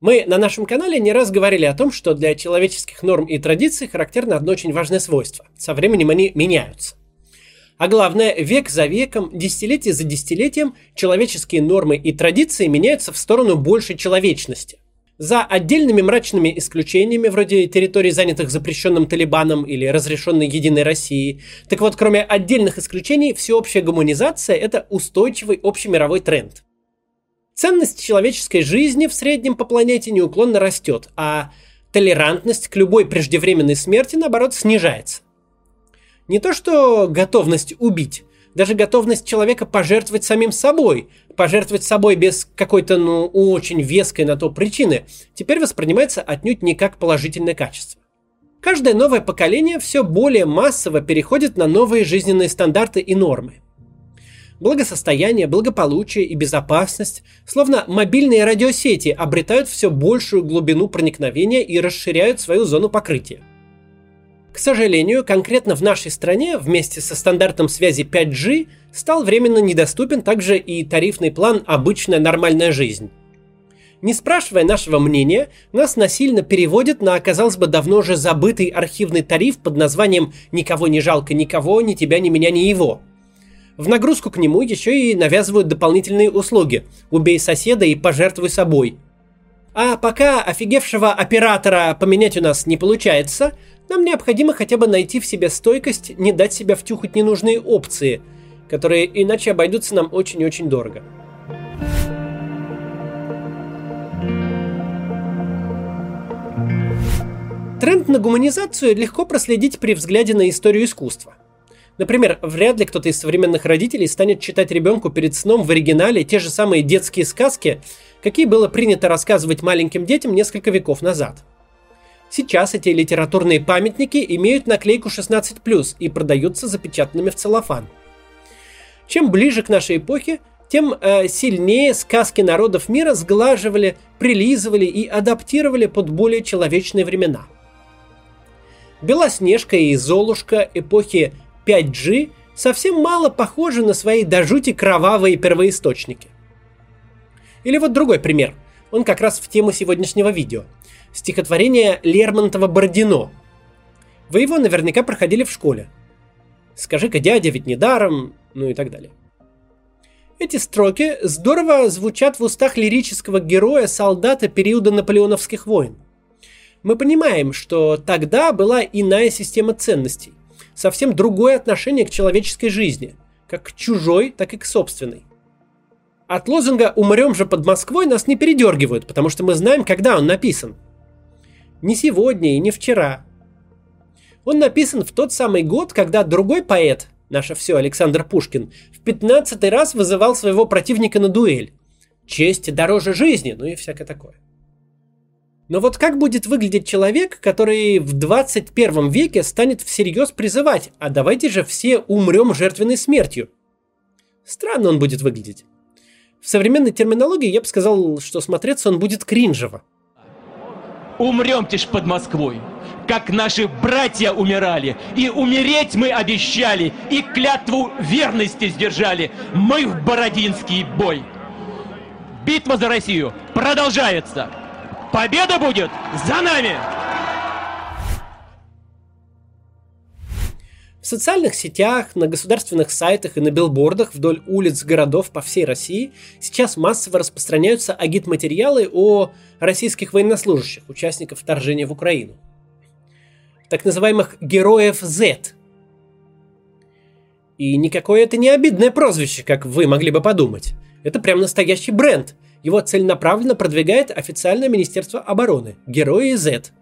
Мы на нашем канале не раз говорили о том, что для человеческих норм и традиций характерно одно очень важное свойство. Со временем они меняются. А главное, век за веком, десятилетие за десятилетием человеческие нормы и традиции меняются в сторону большей человечности. За отдельными мрачными исключениями, вроде территорий, занятых запрещенным Талибаном или разрешенной Единой Россией. Так вот, кроме отдельных исключений, всеобщая гуманизация – это устойчивый общемировой тренд. Ценность человеческой жизни в среднем по планете неуклонно растет, а толерантность к любой преждевременной смерти, наоборот, снижается. Не то что готовность убить, даже готовность человека пожертвовать самим собой, пожертвовать собой без какой-то, ну, очень веской на то причины, теперь воспринимается отнюдь не как положительное качество. Каждое новое поколение все более массово переходит на новые жизненные стандарты и нормы – Благосостояние, благополучие и безопасность, словно мобильные радиосети, обретают все большую глубину проникновения и расширяют свою зону покрытия. К сожалению, конкретно в нашей стране вместе со стандартом связи 5G стал временно недоступен также и тарифный план «Обычная нормальная жизнь». Не спрашивая нашего мнения, нас насильно переводят на, казалось бы, давно уже забытый архивный тариф под названием «Никого не жалко никого, ни тебя, ни меня, ни его», в нагрузку к нему еще и навязывают дополнительные услуги. Убей соседа и пожертвуй собой. А пока офигевшего оператора поменять у нас не получается, нам необходимо хотя бы найти в себе стойкость, не дать себя втюхать ненужные опции, которые иначе обойдутся нам очень-очень дорого. Тренд на гуманизацию легко проследить при взгляде на историю искусства. Например, вряд ли кто-то из современных родителей станет читать ребенку перед сном в оригинале те же самые детские сказки, какие было принято рассказывать маленьким детям несколько веков назад. Сейчас эти литературные памятники имеют наклейку 16+, и продаются запечатанными в целлофан. Чем ближе к нашей эпохе, тем э, сильнее сказки народов мира сглаживали, прилизывали и адаптировали под более человечные времена. Белоснежка и Золушка эпохи 5G совсем мало похожи на свои до жути кровавые первоисточники. Или вот другой пример. Он как раз в тему сегодняшнего видео. Стихотворение Лермонтова-Бородино. Вы его наверняка проходили в школе. «Скажи-ка, дядя, ведь не даром», ну и так далее. Эти строки здорово звучат в устах лирического героя-солдата периода наполеоновских войн. Мы понимаем, что тогда была иная система ценностей совсем другое отношение к человеческой жизни, как к чужой, так и к собственной. От лозунга «Умрем же под Москвой» нас не передергивают, потому что мы знаем, когда он написан. Не сегодня и не вчера. Он написан в тот самый год, когда другой поэт, наше все Александр Пушкин, в пятнадцатый раз вызывал своего противника на дуэль. Честь дороже жизни, ну и всякое такое. Но вот как будет выглядеть человек, который в 21 веке станет всерьез призывать, а давайте же все умрем жертвенной смертью? Странно он будет выглядеть. В современной терминологии я бы сказал, что смотреться он будет кринжево. Умремте ж под Москвой, как наши братья умирали, и умереть мы обещали, и клятву верности сдержали. Мы в Бородинский бой. Битва за Россию продолжается. Победа будет за нами! В социальных сетях, на государственных сайтах и на билбордах вдоль улиц городов по всей России сейчас массово распространяются агит-материалы о российских военнослужащих, участников вторжения в Украину. Так называемых героев Z. И никакое это не обидное прозвище, как вы могли бы подумать. Это прям настоящий бренд – его целенаправленно продвигает официальное Министерство обороны, Герои Z.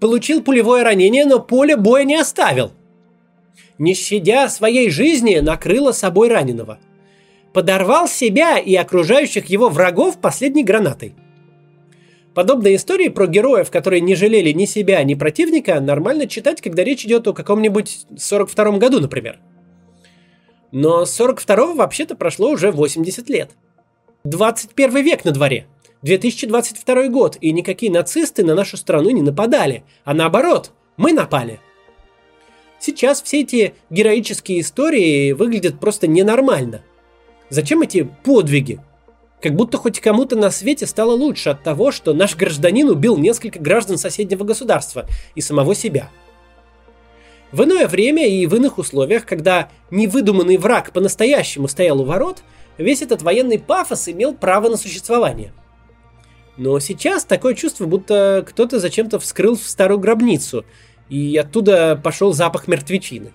Получил пулевое ранение, но поле боя не оставил. Не щадя своей жизни, накрыло собой раненого. Подорвал себя и окружающих его врагов последней гранатой. Подобные истории про героев, которые не жалели ни себя, ни противника, нормально читать, когда речь идет о каком-нибудь 42-м году, например. Но с 42-го вообще-то прошло уже 80 лет – 21 век на дворе. 2022 год, и никакие нацисты на нашу страну не нападали, а наоборот, мы напали. Сейчас все эти героические истории выглядят просто ненормально. Зачем эти подвиги? Как будто хоть кому-то на свете стало лучше от того, что наш гражданин убил несколько граждан соседнего государства и самого себя. В иное время и в иных условиях, когда невыдуманный враг по-настоящему стоял у ворот, весь этот военный пафос имел право на существование. Но сейчас такое чувство, будто кто-то зачем-то вскрыл в старую гробницу, и оттуда пошел запах мертвечины.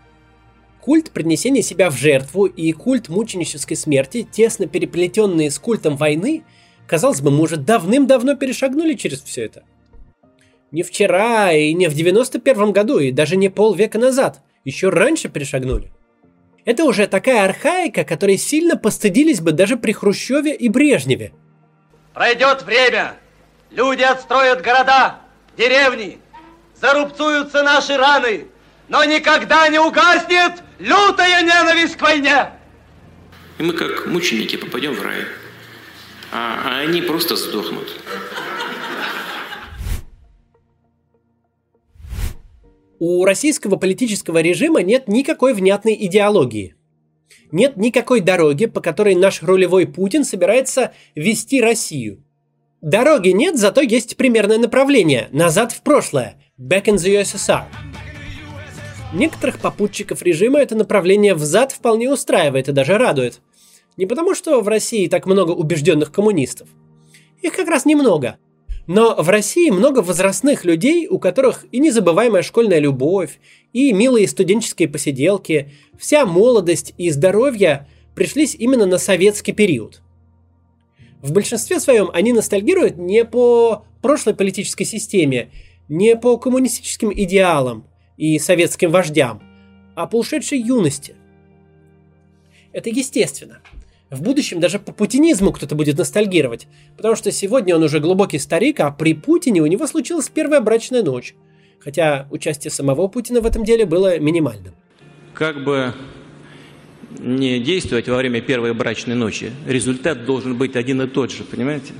Культ принесения себя в жертву и культ мученической смерти, тесно переплетенные с культом войны, казалось бы, мы уже давным-давно перешагнули через все это. Не вчера и не в 91 году, и даже не полвека назад. Еще раньше перешагнули. Это уже такая архаика, которой сильно постыдились бы даже при Хрущеве и Брежневе. Пройдет время, люди отстроят города, деревни, зарубцуются наши раны, но никогда не угаснет лютая ненависть к войне. И мы как мученики попадем в рай, а, а они просто сдохнут. У российского политического режима нет никакой внятной идеологии. Нет никакой дороги, по которой наш рулевой Путин собирается вести Россию. Дороги нет, зато есть примерное направление – назад в прошлое – back in the USSR. Некоторых попутчиков режима это направление взад вполне устраивает и даже радует. Не потому, что в России так много убежденных коммунистов. Их как раз немного. Но в России много возрастных людей, у которых и незабываемая школьная любовь, и милые студенческие посиделки, вся молодость и здоровье пришлись именно на советский период. В большинстве своем они ностальгируют не по прошлой политической системе, не по коммунистическим идеалам, и советским вождям, а по ушедшей юности. Это естественно. В будущем даже по путинизму кто-то будет ностальгировать, потому что сегодня он уже глубокий старик, а при Путине у него случилась первая брачная ночь. Хотя участие самого Путина в этом деле было минимальным. Как бы не действовать во время первой брачной ночи, результат должен быть один и тот же, понимаете?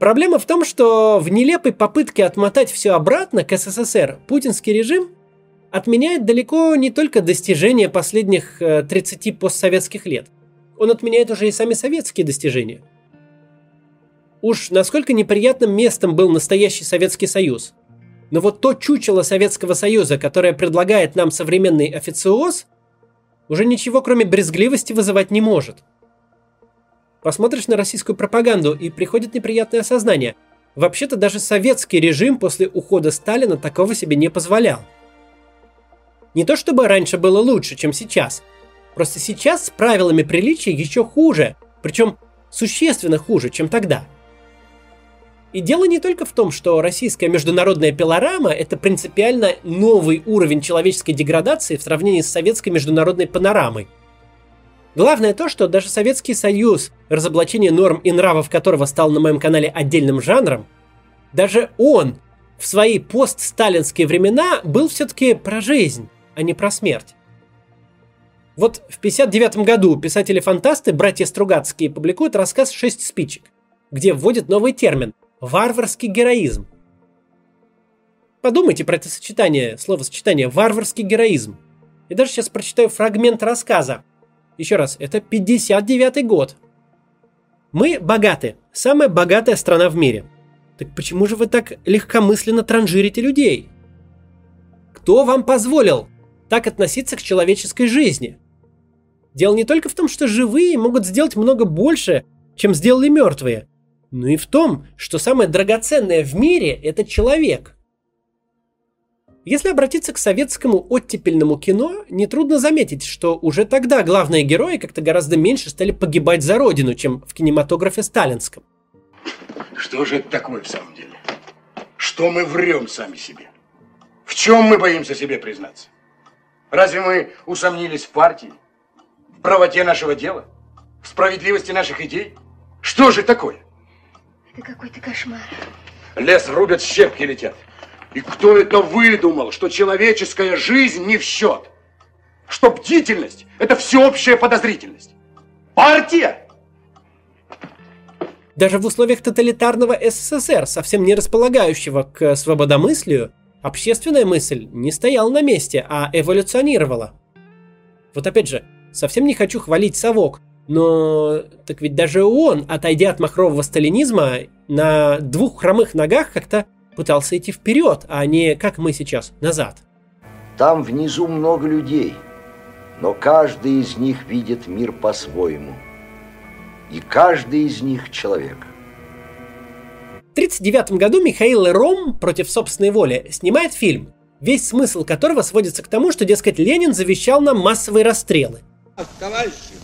Проблема в том, что в нелепой попытке отмотать все обратно к СССР путинский режим отменяет далеко не только достижения последних 30 э, постсоветских лет. Он отменяет уже и сами советские достижения. Уж насколько неприятным местом был настоящий Советский Союз. Но вот то чучело Советского Союза, которое предлагает нам современный официоз, уже ничего кроме брезгливости вызывать не может – Посмотришь на российскую пропаганду, и приходит неприятное осознание. Вообще-то даже советский режим после ухода Сталина такого себе не позволял. Не то чтобы раньше было лучше, чем сейчас. Просто сейчас с правилами приличия еще хуже, причем существенно хуже, чем тогда. И дело не только в том, что российская международная пилорама – это принципиально новый уровень человеческой деградации в сравнении с советской международной панорамой – Главное то, что даже Советский Союз, разоблачение норм и нравов которого стал на моем канале отдельным жанром, даже он в свои постсталинские времена был все-таки про жизнь, а не про смерть. Вот в 59 году писатели-фантасты, братья Стругацкие, публикуют рассказ «Шесть спичек», где вводят новый термин – варварский героизм. Подумайте про это сочетание, словосочетание «варварский героизм». И даже сейчас прочитаю фрагмент рассказа, еще раз, это 59 год. Мы богаты. Самая богатая страна в мире. Так почему же вы так легкомысленно транжирите людей? Кто вам позволил так относиться к человеческой жизни? Дело не только в том, что живые могут сделать много больше, чем сделали мертвые, но и в том, что самое драгоценное в мире – это человек – если обратиться к советскому оттепельному кино, нетрудно заметить, что уже тогда главные герои как-то гораздо меньше стали погибать за родину, чем в кинематографе сталинском. Что же это такое в самом деле? Что мы врем сами себе? В чем мы боимся себе признаться? Разве мы усомнились в партии, в правоте нашего дела, в справедливости наших идей? Что же такое? Это какой-то кошмар. Лес рубят, щепки летят. И кто это выдумал, что человеческая жизнь не в счет? Что бдительность – это всеобщая подозрительность? Партия? Даже в условиях тоталитарного СССР, совсем не располагающего к свободомыслию, общественная мысль не стояла на месте, а эволюционировала. Вот опять же, Совсем не хочу хвалить совок, но так ведь даже он, отойдя от махрового сталинизма, на двух хромых ногах как-то пытался идти вперед, а не, как мы сейчас, назад. Там внизу много людей, но каждый из них видит мир по-своему. И каждый из них человек. В 1939 году Михаил Ром против собственной воли снимает фильм, весь смысл которого сводится к тому, что, дескать, Ленин завещал нам массовые расстрелы. Товарищи,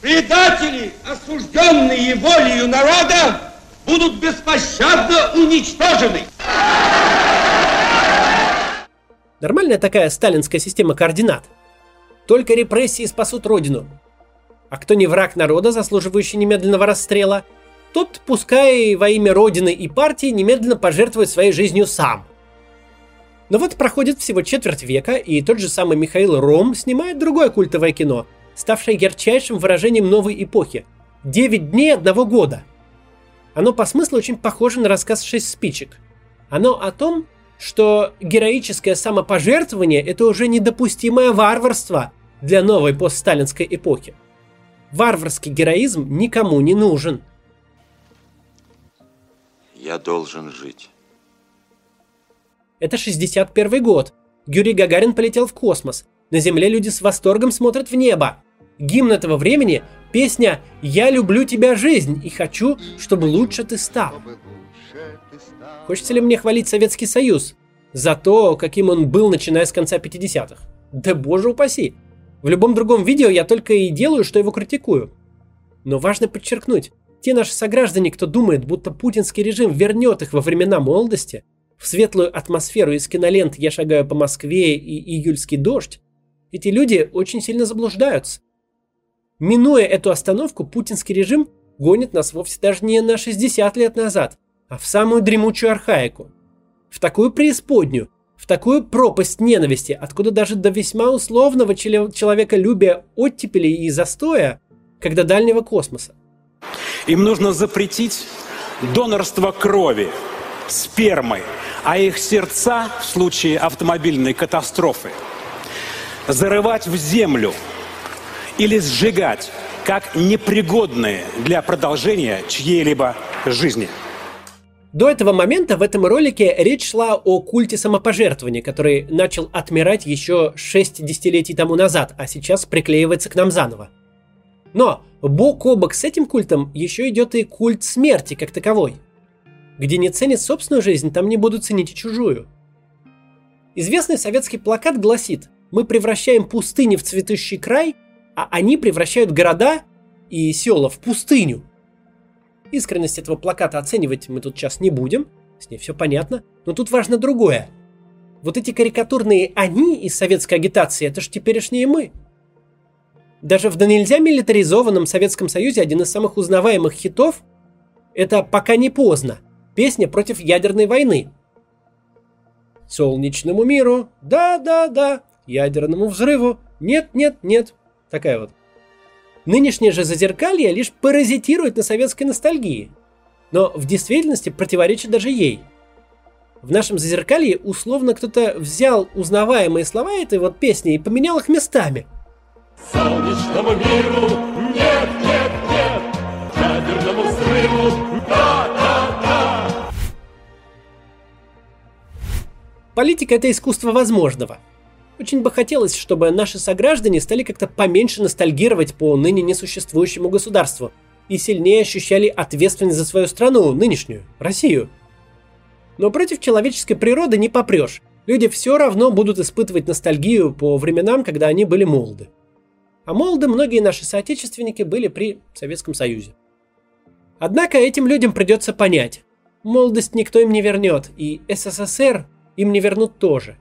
предатели, осужденные волею народа, будут беспощадно уничтожены. Нормальная такая сталинская система координат. Только репрессии спасут родину. А кто не враг народа, заслуживающий немедленного расстрела, тот, пускай во имя родины и партии, немедленно пожертвует своей жизнью сам. Но вот проходит всего четверть века, и тот же самый Михаил Ром снимает другое культовое кино, ставшее ярчайшим выражением новой эпохи. «Девять дней одного года». Оно по смыслу очень похоже на рассказ «Шесть спичек». Оно о том, что героическое самопожертвование – это уже недопустимое варварство для новой постсталинской эпохи. Варварский героизм никому не нужен. Я должен жить. Это 61 год. Юрий Гагарин полетел в космос. На Земле люди с восторгом смотрят в небо. Гимн этого времени – песня «Я люблю тебя, жизнь, и хочу, чтобы лучше ты стал». Хочется ли мне хвалить Советский Союз за то, каким он был, начиная с конца 50-х? Да боже упаси! В любом другом видео я только и делаю, что его критикую. Но важно подчеркнуть, те наши сограждане, кто думает, будто путинский режим вернет их во времена молодости, в светлую атмосферу из кинолент «Я шагаю по Москве» и «Июльский дождь», эти люди очень сильно заблуждаются. Минуя эту остановку, путинский режим гонит нас вовсе даже не на 60 лет назад, а в самую дремучую архаику. В такую преисподнюю, в такую пропасть ненависти, откуда даже до весьма условного человеколюбия оттепели и застоя, до дальнего космоса. Им нужно запретить донорство крови, спермы, а их сердца в случае автомобильной катастрофы зарывать в землю или сжигать как непригодные для продолжения чьей-либо жизни. До этого момента в этом ролике речь шла о культе самопожертвования, который начал отмирать еще 6 десятилетий тому назад, а сейчас приклеивается к нам заново. Но бок о бок с этим культом еще идет и культ смерти как таковой – где не ценят собственную жизнь, там не будут ценить и чужую. Известный советский плакат гласит «Мы превращаем пустыни в цветущий край, а они превращают города и села в пустыню». Искренность этого плаката оценивать мы тут сейчас не будем, с ней все понятно, но тут важно другое. Вот эти карикатурные «они» из советской агитации – это же теперешние мы. Даже в да нельзя милитаризованном Советском Союзе один из самых узнаваемых хитов – это «Пока не поздно», Песня против ядерной войны. Солнечному миру, да-да-да, ядерному взрыву, нет-нет-нет. Такая вот. Нынешнее же зазеркалье лишь паразитирует на советской ностальгии, но в действительности противоречит даже ей. В нашем зазеркалье условно кто-то взял узнаваемые слова этой вот песни и поменял их местами. Солнечному миру нет, нет, нет, ядерному взрыву да, Политика – это искусство возможного. Очень бы хотелось, чтобы наши сограждане стали как-то поменьше ностальгировать по ныне несуществующему государству и сильнее ощущали ответственность за свою страну, нынешнюю, Россию. Но против человеческой природы не попрешь. Люди все равно будут испытывать ностальгию по временам, когда они были молоды. А молоды многие наши соотечественники были при Советском Союзе. Однако этим людям придется понять, молодость никто им не вернет, и СССР им не вернут тоже.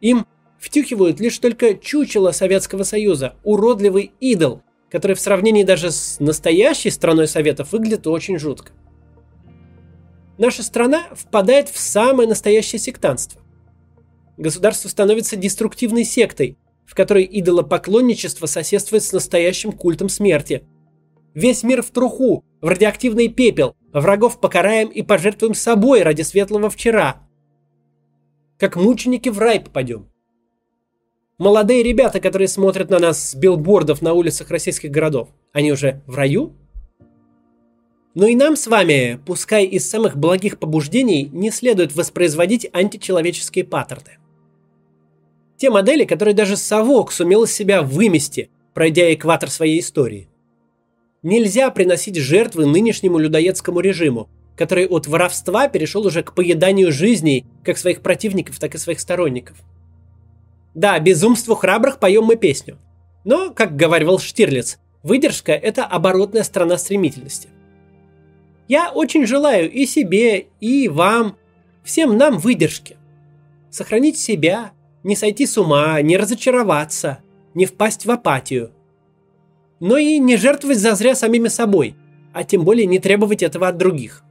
Им втюхивают лишь только чучело Советского Союза, уродливый идол, который в сравнении даже с настоящей страной Советов выглядит очень жутко. Наша страна впадает в самое настоящее сектанство. Государство становится деструктивной сектой, в которой идолопоклонничество соседствует с настоящим культом смерти. Весь мир в труху, в радиоактивный пепел, врагов покараем и пожертвуем собой ради светлого вчера – как мученики в рай попадем. Молодые ребята, которые смотрят на нас с билбордов на улицах российских городов, они уже в раю? Но и нам с вами, пускай из самых благих побуждений, не следует воспроизводить античеловеческие паттерны. Те модели, которые даже совок сумел из себя вымести, пройдя экватор своей истории. Нельзя приносить жертвы нынешнему людоедскому режиму, который от воровства перешел уже к поеданию жизней как своих противников, так и своих сторонников. Да, безумству храбрых поем мы песню. Но, как говорил Штирлиц, выдержка – это оборотная сторона стремительности – я очень желаю и себе, и вам, всем нам выдержки. Сохранить себя, не сойти с ума, не разочароваться, не впасть в апатию. Но и не жертвовать зазря самими собой, а тем более не требовать этого от других.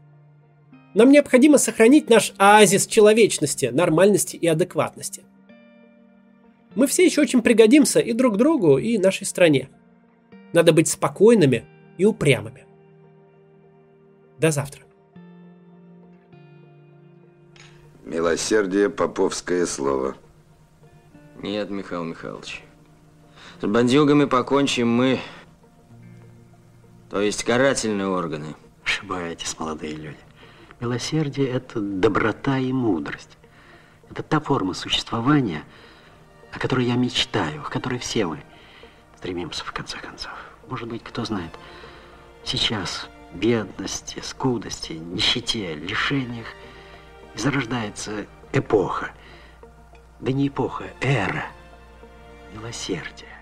Нам необходимо сохранить наш оазис человечности, нормальности и адекватности. Мы все еще очень пригодимся и друг другу, и нашей стране. Надо быть спокойными и упрямыми. До завтра. Милосердие – поповское слово. Нет, Михаил Михайлович. С бандюгами покончим мы, то есть карательные органы. Ошибаетесь, молодые люди. Милосердие – это доброта и мудрость. Это та форма существования, о которой я мечтаю, к которой все мы стремимся в конце концов. Может быть, кто знает, сейчас бедности, скудости, нищете, лишениях зарождается эпоха. Да не эпоха, эра милосердия.